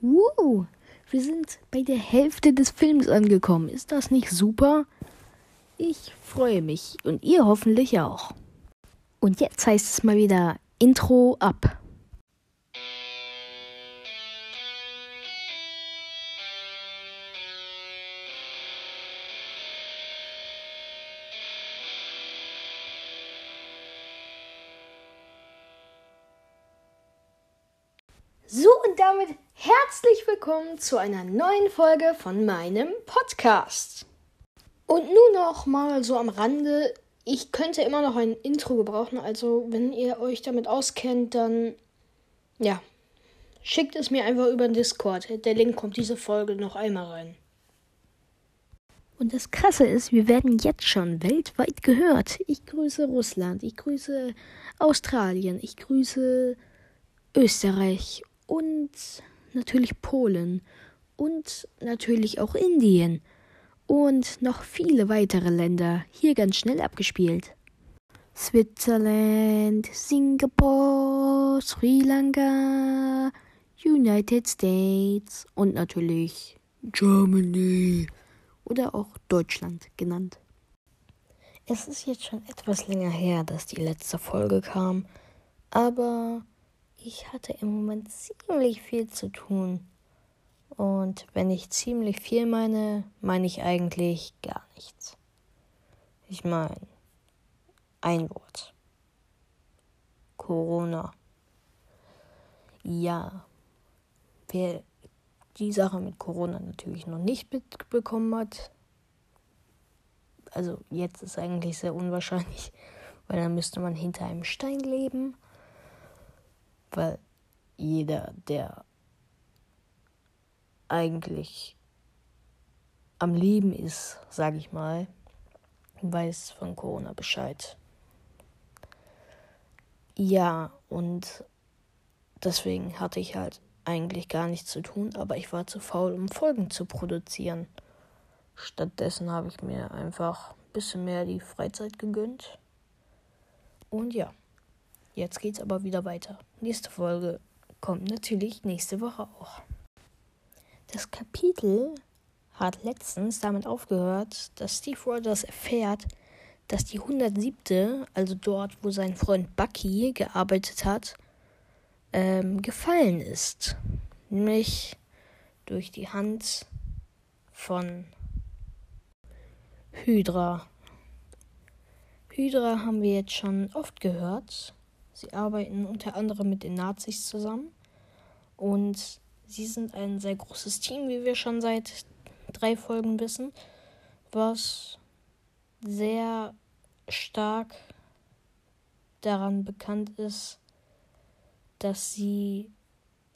Wow, wir sind bei der Hälfte des Films angekommen. Ist das nicht super? Ich freue mich und ihr hoffentlich auch. Und jetzt heißt es mal wieder Intro ab. Herzlich willkommen zu einer neuen Folge von meinem Podcast. Und nun noch mal so am Rande, ich könnte immer noch ein Intro gebrauchen, also wenn ihr euch damit auskennt, dann ja, schickt es mir einfach über den Discord. Der Link kommt diese Folge noch einmal rein. Und das Krasse ist, wir werden jetzt schon weltweit gehört. Ich grüße Russland, ich grüße Australien, ich grüße Österreich und natürlich Polen und natürlich auch Indien und noch viele weitere Länder hier ganz schnell abgespielt. Switzerland, Singapur, Sri Lanka, United States und natürlich Germany oder auch Deutschland genannt. Es ist jetzt schon etwas länger her, dass die letzte Folge kam, aber ich hatte im Moment ziemlich viel zu tun. Und wenn ich ziemlich viel meine, meine ich eigentlich gar nichts. Ich meine, ein Wort. Corona. Ja, wer die Sache mit Corona natürlich noch nicht mitbekommen hat, also jetzt ist eigentlich sehr unwahrscheinlich, weil dann müsste man hinter einem Stein leben weil jeder, der eigentlich am Leben ist, sage ich mal, weiß von Corona Bescheid. Ja, und deswegen hatte ich halt eigentlich gar nichts zu tun, aber ich war zu faul, um Folgen zu produzieren. Stattdessen habe ich mir einfach ein bisschen mehr die Freizeit gegönnt. Und ja. Jetzt geht's aber wieder weiter. Nächste Folge kommt natürlich nächste Woche auch. Das Kapitel hat letztens damit aufgehört, dass Steve Rogers erfährt, dass die 107., also dort, wo sein Freund Bucky gearbeitet hat, ähm, gefallen ist. Nämlich durch die Hand von Hydra. Hydra haben wir jetzt schon oft gehört. Sie arbeiten unter anderem mit den Nazis zusammen und sie sind ein sehr großes Team, wie wir schon seit drei Folgen wissen, was sehr stark daran bekannt ist, dass sie,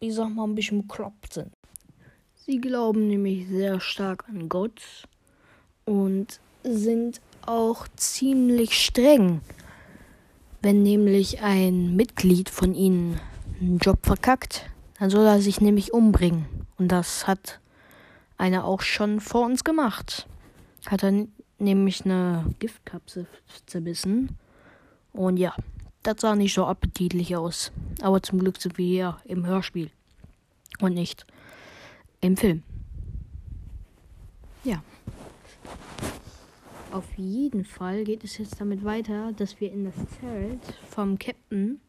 ich sag mal, ein bisschen bekloppt sind. Sie glauben nämlich sehr stark an Gott und sind auch ziemlich streng. Wenn nämlich ein Mitglied von ihnen einen Job verkackt, dann soll er sich nämlich umbringen. Und das hat einer auch schon vor uns gemacht. Hat er nämlich eine Giftkapsel zerbissen. Und ja, das sah nicht so appetitlich aus. Aber zum Glück sind wir hier im Hörspiel. Und nicht im Film. Ja. Auf jeden Fall geht es jetzt damit weiter, dass wir in das Zelt vom Captain,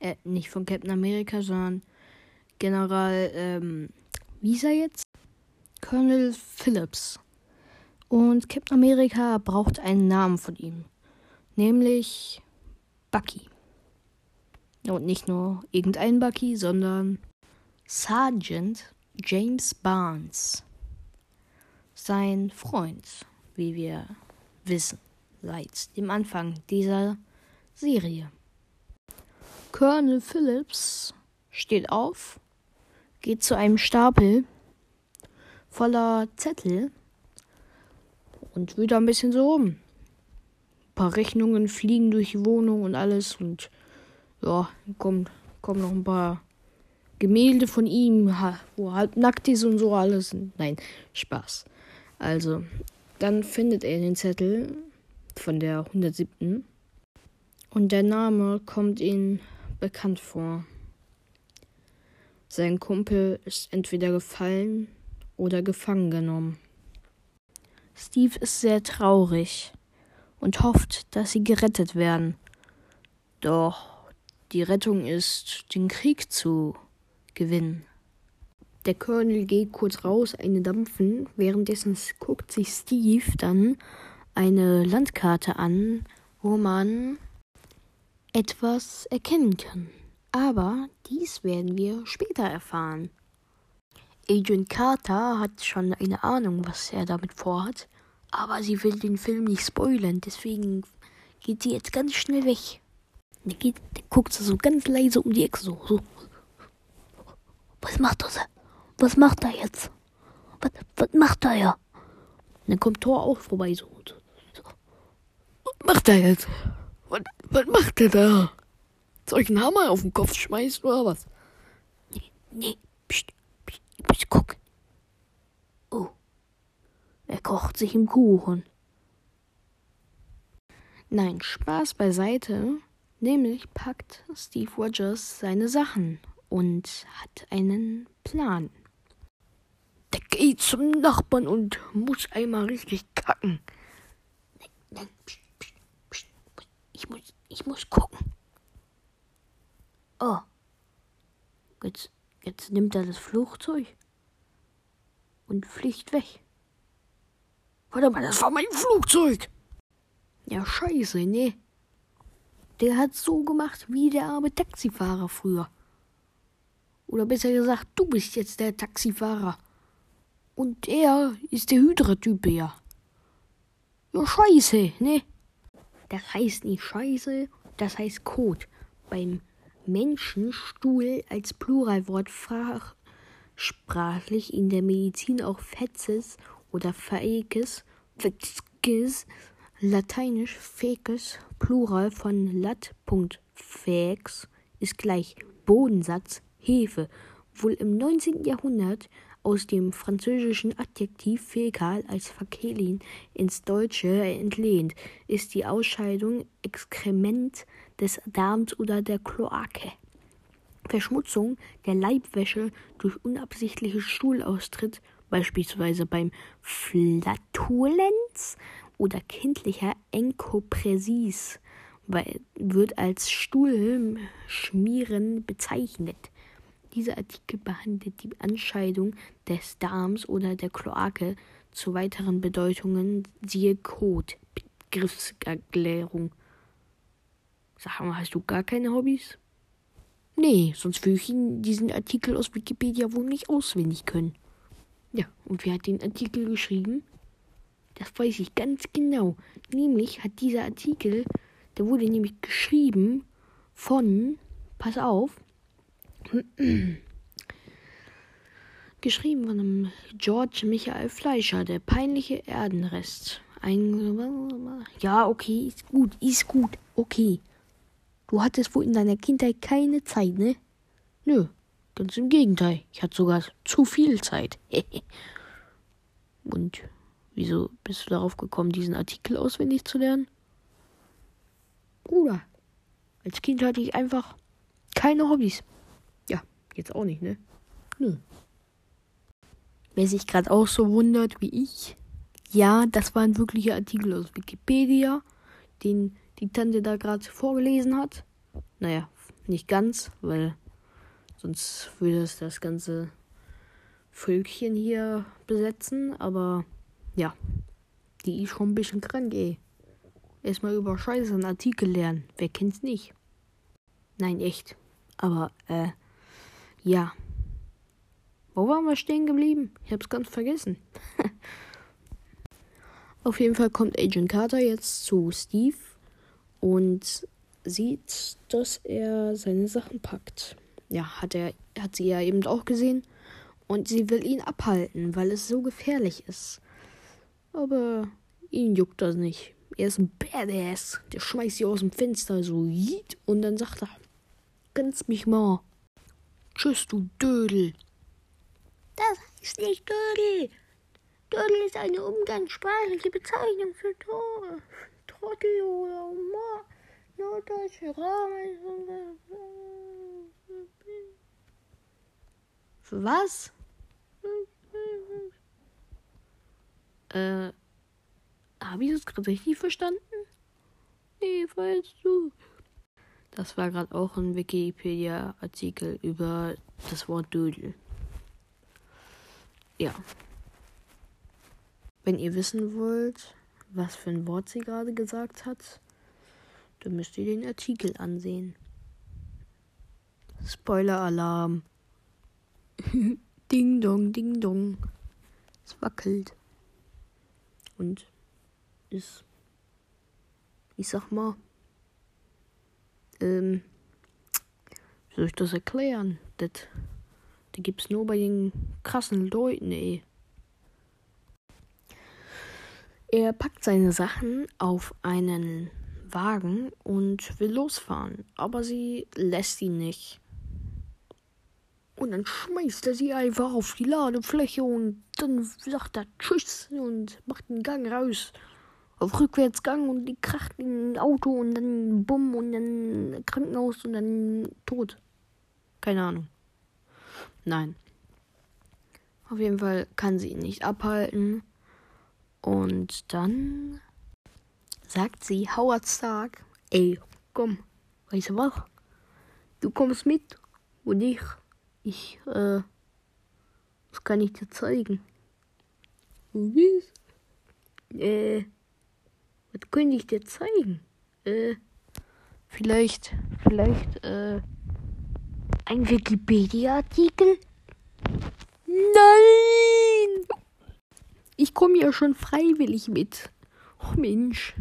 äh, nicht von Captain America, sondern General, ähm, wie ist er jetzt? Colonel Phillips. Und Captain America braucht einen Namen von ihm. Nämlich Bucky. Und nicht nur irgendein Bucky, sondern Sergeant James Barnes. Sein Freund, wie wir wissen seit dem Anfang dieser Serie. Colonel Phillips steht auf, geht zu einem Stapel voller Zettel und wieder ein bisschen so rum. Ein paar Rechnungen fliegen durch die Wohnung und alles und ja, kommt, kommen noch ein paar Gemälde von ihm, wo er halb nackt ist und so alles. Nein, Spaß. Also, dann findet er den Zettel von der 107. Und der Name kommt ihm bekannt vor. Sein Kumpel ist entweder gefallen oder gefangen genommen. Steve ist sehr traurig und hofft, dass sie gerettet werden. Doch die Rettung ist, den Krieg zu gewinnen. Der Colonel geht kurz raus, eine dampfen. Währenddessen guckt sich Steve dann eine Landkarte an, wo man etwas erkennen kann. Aber dies werden wir später erfahren. Agent Carter hat schon eine Ahnung, was er damit vorhat, aber sie will den Film nicht spoilern, deswegen geht sie jetzt ganz schnell weg. Der, geht, der guckt so ganz leise um die Ecke, so, so. Was macht er? Was macht er jetzt? Was, was macht er ja? Dann kommt Thor auch vorbei, so. so. Was macht er jetzt? Was, was macht er da? Soll ich einen Hammer auf den Kopf schmeißen oder was? Nee, nee, pst, pst, ich muss gucken. Oh, er kocht sich im Kuchen. Nein, Spaß beiseite. Nämlich packt Steve Rogers seine Sachen und hat einen Plan. Der geht zum Nachbarn und muss einmal richtig kacken. Nein, nein, pst, pst, pst, ich muss, ich muss gucken. Oh, jetzt, jetzt nimmt er das Flugzeug und fliegt weg. Warte mal, das war mein Flugzeug. Ja, scheiße, nee. Der hat so gemacht wie der arme Taxifahrer früher. Oder besser gesagt, du bist jetzt der Taxifahrer. Und er ist der Hydra-Typ ja. Ja, scheiße, ne? Das heißt nicht scheiße, das heißt Kot. Beim Menschenstuhl als Pluralwort sprachlich in der Medizin auch Fetzes oder Faekes, Fetzkes, lateinisch Fekes, Plural von lat. Fex ist gleich Bodensatz, Hefe, wohl im 19. Jahrhundert aus dem französischen Adjektiv fäkal als Fakelin ins Deutsche entlehnt, ist die Ausscheidung Exkrement des Darms oder der Kloake. Verschmutzung der Leibwäsche durch unabsichtlichen Stuhlaustritt, beispielsweise beim Flatulenz oder kindlicher Enkopresis, wird als Stuhlschmieren bezeichnet. Dieser Artikel behandelt die Anscheidung des Darms oder der Kloake. Zu weiteren Bedeutungen siehe Code. Begriffserklärung. Sag mal, hast du gar keine Hobbys? Nee, sonst würde ich diesen Artikel aus Wikipedia wohl nicht auswendig können. Ja, und wer hat den Artikel geschrieben? Das weiß ich ganz genau. Nämlich hat dieser Artikel, der wurde nämlich geschrieben von, pass auf, Geschrieben von einem George Michael Fleischer, der peinliche Erdenrest. Ein ja, okay, ist gut, ist gut, okay. Du hattest wohl in deiner Kindheit keine Zeit, ne? Nö, ganz im Gegenteil. Ich hatte sogar zu viel Zeit. Und wieso bist du darauf gekommen, diesen Artikel auswendig zu lernen? Bruder, als Kind hatte ich einfach keine Hobbys. Jetzt auch nicht, ne? Nö. Wer sich gerade auch so wundert wie ich, ja, das war ein wirklicher Artikel aus Wikipedia, den die Tante da gerade vorgelesen hat. Naja, nicht ganz, weil sonst würde es das ganze Völkchen hier besetzen, aber ja, die ist schon ein bisschen krank, ey. Erstmal über Scheiße einen Artikel lernen. Wer kennt's nicht? Nein, echt. Aber, äh, ja. Wo waren wir stehen geblieben? Ich hab's ganz vergessen. Auf jeden Fall kommt Agent Carter jetzt zu Steve und sieht, dass er seine Sachen packt. Ja, hat er, hat sie ja eben auch gesehen. Und sie will ihn abhalten, weil es so gefährlich ist. Aber ihn juckt das nicht. Er ist ein Badass. Der schmeißt sie aus dem Fenster so und dann sagt er, ganz mich mal. Tschüss, du Dödel. Das heißt nicht Dödel. Dödel ist eine umgangssprachliche Bezeichnung für Tore. Trottel oder Humor. Norddeutsche Raum. Was? Äh, habe ich das gerade richtig verstanden? Nee, weißt du. Das war gerade auch ein Wikipedia-Artikel über das Wort Dödel. Ja. Wenn ihr wissen wollt, was für ein Wort sie gerade gesagt hat, dann müsst ihr den Artikel ansehen. Spoiler-Alarm. ding dong, ding dong. Es wackelt. Und ist, ich sag mal, ähm, wie soll ich das erklären? Das, das gibt's nur bei den krassen Leuten, ey. Er packt seine Sachen auf einen Wagen und will losfahren, aber sie lässt ihn nicht. Und dann schmeißt er sie einfach auf die Ladefläche und dann sagt er Tschüss und macht einen Gang raus. Auf Rückwärtsgang und die kracht in ein Auto und dann Bumm und dann Krankenhaus und dann tot. Keine Ahnung. Nein. Auf jeden Fall kann sie ihn nicht abhalten. Und dann sagt sie Howard Stark, ey, komm, weißt du was? Du kommst mit und ich ich, äh, das kann ich dir zeigen. Was? Äh, was könnte ich dir zeigen? Äh, vielleicht, vielleicht, äh, ein Wikipedia-Artikel? Nein! Ich komme ja schon freiwillig mit. Oh Mensch.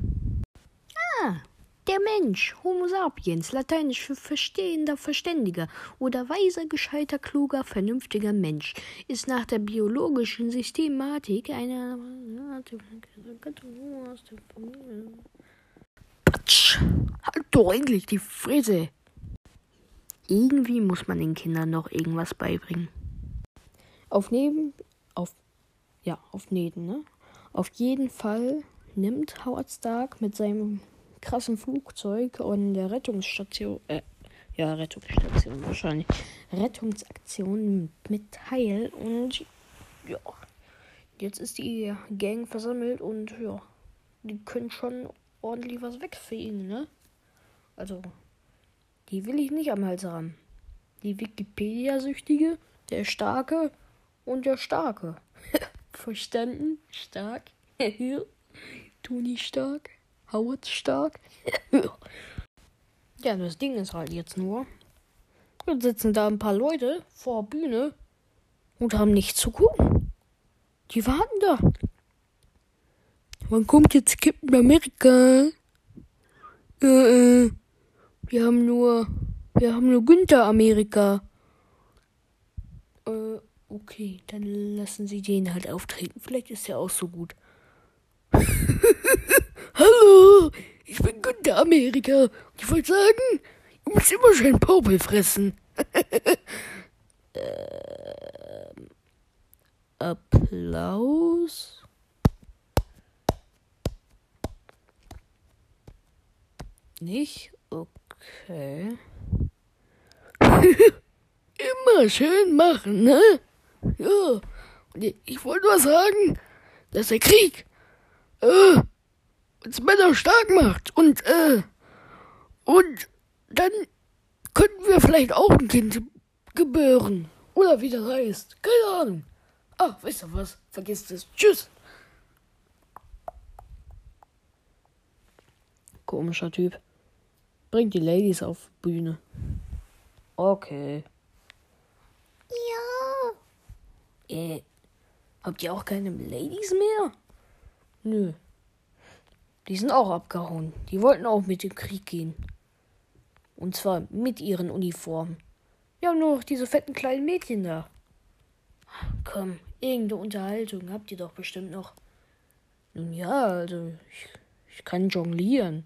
Ah, der Mensch, Homo sapiens, lateinisch für verstehender, verständiger oder weiser, gescheiter, kluger, vernünftiger Mensch, ist nach der biologischen Systematik eine. Patsch! Halt doch endlich die Fresse! Irgendwie muss man den Kindern noch irgendwas beibringen. Auf neben. Auf. Ja, auf Neden, ne? Auf jeden Fall nimmt Howard Stark mit seinem krassen Flugzeug und der Rettungsstation, äh, ja, Rettungsstation wahrscheinlich, Rettungsaktion mit Teil und ja, jetzt ist die Gang versammelt und ja, die können schon ordentlich was wegfegen, ne? Also, die will ich nicht am Hals haben. Die Wikipedia-Süchtige, der Starke und der Starke. Verstanden? Stark. Toni Stark. Howard stark. ja, das Ding ist halt jetzt nur. Jetzt sitzen da ein paar Leute vor Bühne und haben nichts zu gucken. Die warten da. Wann kommt jetzt Captain America? Äh, äh, wir haben nur, wir haben nur Günther Amerika. Äh, okay, dann lassen Sie den halt auftreten. Vielleicht ist er auch so gut. Hallo, ich bin Günther Amerika. Ich wollte sagen, du musst immer schön Popel fressen. ähm, Applaus. Nicht? Okay. immer schön machen, ne? Ja. Ich wollte nur sagen, dass der Krieg äh, uns Männer stark macht und, äh, und dann könnten wir vielleicht auch ein Kind gebären. Oder wie das heißt. Keine Ahnung. Ach, weißt du was? Vergiss es. Tschüss. Komischer Typ. Bringt die Ladies auf Bühne. Okay. Ja. Äh, habt ihr auch keine Ladies mehr? Nö. Die sind auch abgehauen. Die wollten auch mit dem Krieg gehen. Und zwar mit ihren Uniformen. Wir haben nur noch diese fetten kleinen Mädchen da. Komm, irgendeine Unterhaltung habt ihr doch bestimmt noch. Nun ja, also ich, ich kann jonglieren.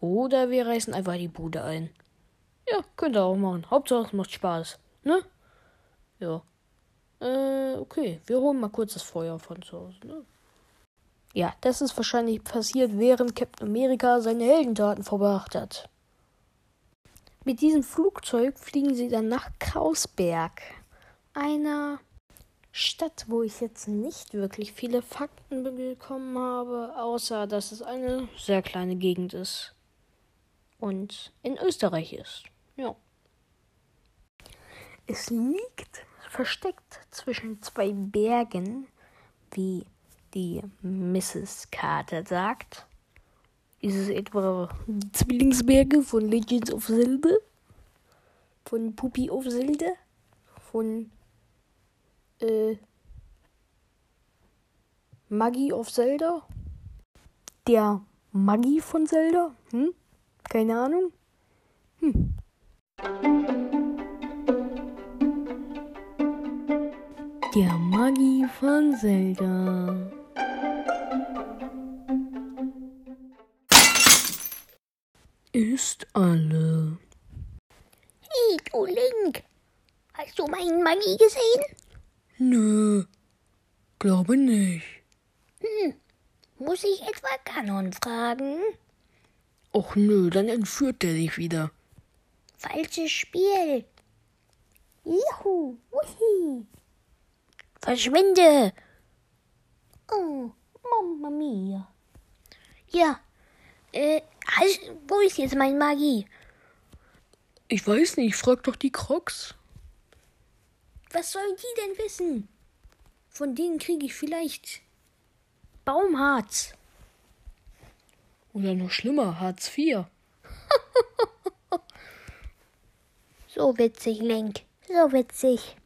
Oder wir reißen einfach die Bude ein. Ja, könnt ihr auch machen. Hauptsache es macht Spaß. Ne? Ja. Äh, okay. Wir holen mal kurz das Feuer von zu Hause, ne? Ja, das ist wahrscheinlich passiert, während Captain America seine Heldentaten verbracht hat. Mit diesem Flugzeug fliegen sie dann nach Krausberg, einer Stadt, wo ich jetzt nicht wirklich viele Fakten bekommen habe, außer dass es eine sehr kleine Gegend ist und in Österreich ist. Ja. Es liegt versteckt zwischen zwei Bergen, wie die Mrs. Carter sagt. Ist es etwa die Zwillingsberge von Legends of Zelda? Von Puppy of Zelda? Von äh, Maggie of Zelda? Der Maggie von Zelda? Hm? Keine Ahnung. Hm. Der Maggie von Zelda. Ist alle. Hey, du Link. Hast du meinen Magie gesehen? Nö, glaube nicht. Hm. Muss ich etwa Kanon fragen? Och nö, dann entführt er dich wieder. Falsches Spiel. Juhu, wuhi. Verschwinde. Oh, Mamma mia. Ja, äh, halt, wo ist jetzt meine Magie? Ich weiß nicht, frag doch die Crocs. Was sollen die denn wissen? Von denen kriege ich vielleicht Baumharz. Oder noch schlimmer, Hartz IV. So witzig, Link. So witzig.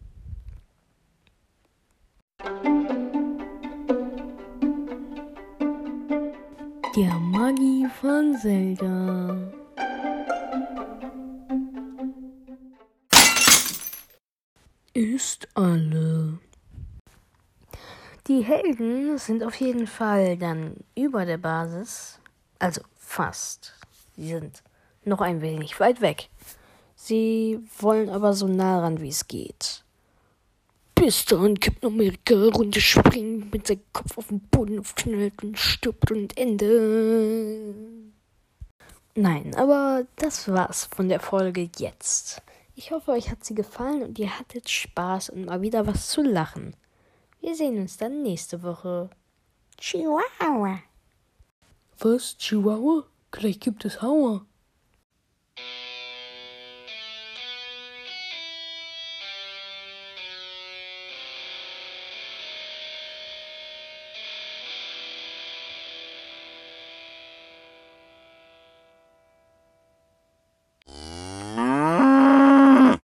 Der Maggie von Zelda. Ist alle. Die Helden sind auf jeden Fall dann über der Basis. Also fast. Sie sind noch ein wenig weit weg. Sie wollen aber so nah ran, wie es geht. Bis dahin Captain America runterspringt, mit seinem Kopf auf den Boden aufknallt und stirbt und Ende. Nein, aber das war's von der Folge jetzt. Ich hoffe, euch hat sie gefallen und ihr hattet Spaß und mal wieder was zu lachen. Wir sehen uns dann nächste Woche. Chihuahua. Was? Chihuahua? Gleich gibt es Hauer.